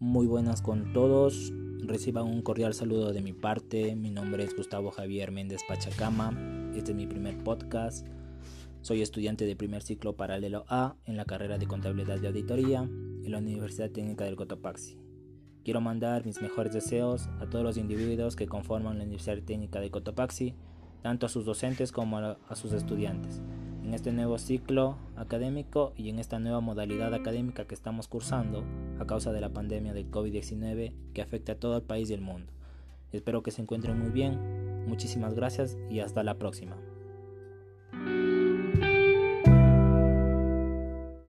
Muy buenas con todos. Reciban un cordial saludo de mi parte. Mi nombre es Gustavo Javier Méndez Pachacama. Este es mi primer podcast. Soy estudiante de primer ciclo paralelo A en la carrera de Contabilidad y Auditoría en la Universidad Técnica del Cotopaxi. Quiero mandar mis mejores deseos a todos los individuos que conforman la Universidad Técnica de Cotopaxi, tanto a sus docentes como a sus estudiantes en este nuevo ciclo académico y en esta nueva modalidad académica que estamos cursando a causa de la pandemia del COVID-19 que afecta a todo el país y el mundo. Espero que se encuentren muy bien, muchísimas gracias y hasta la próxima.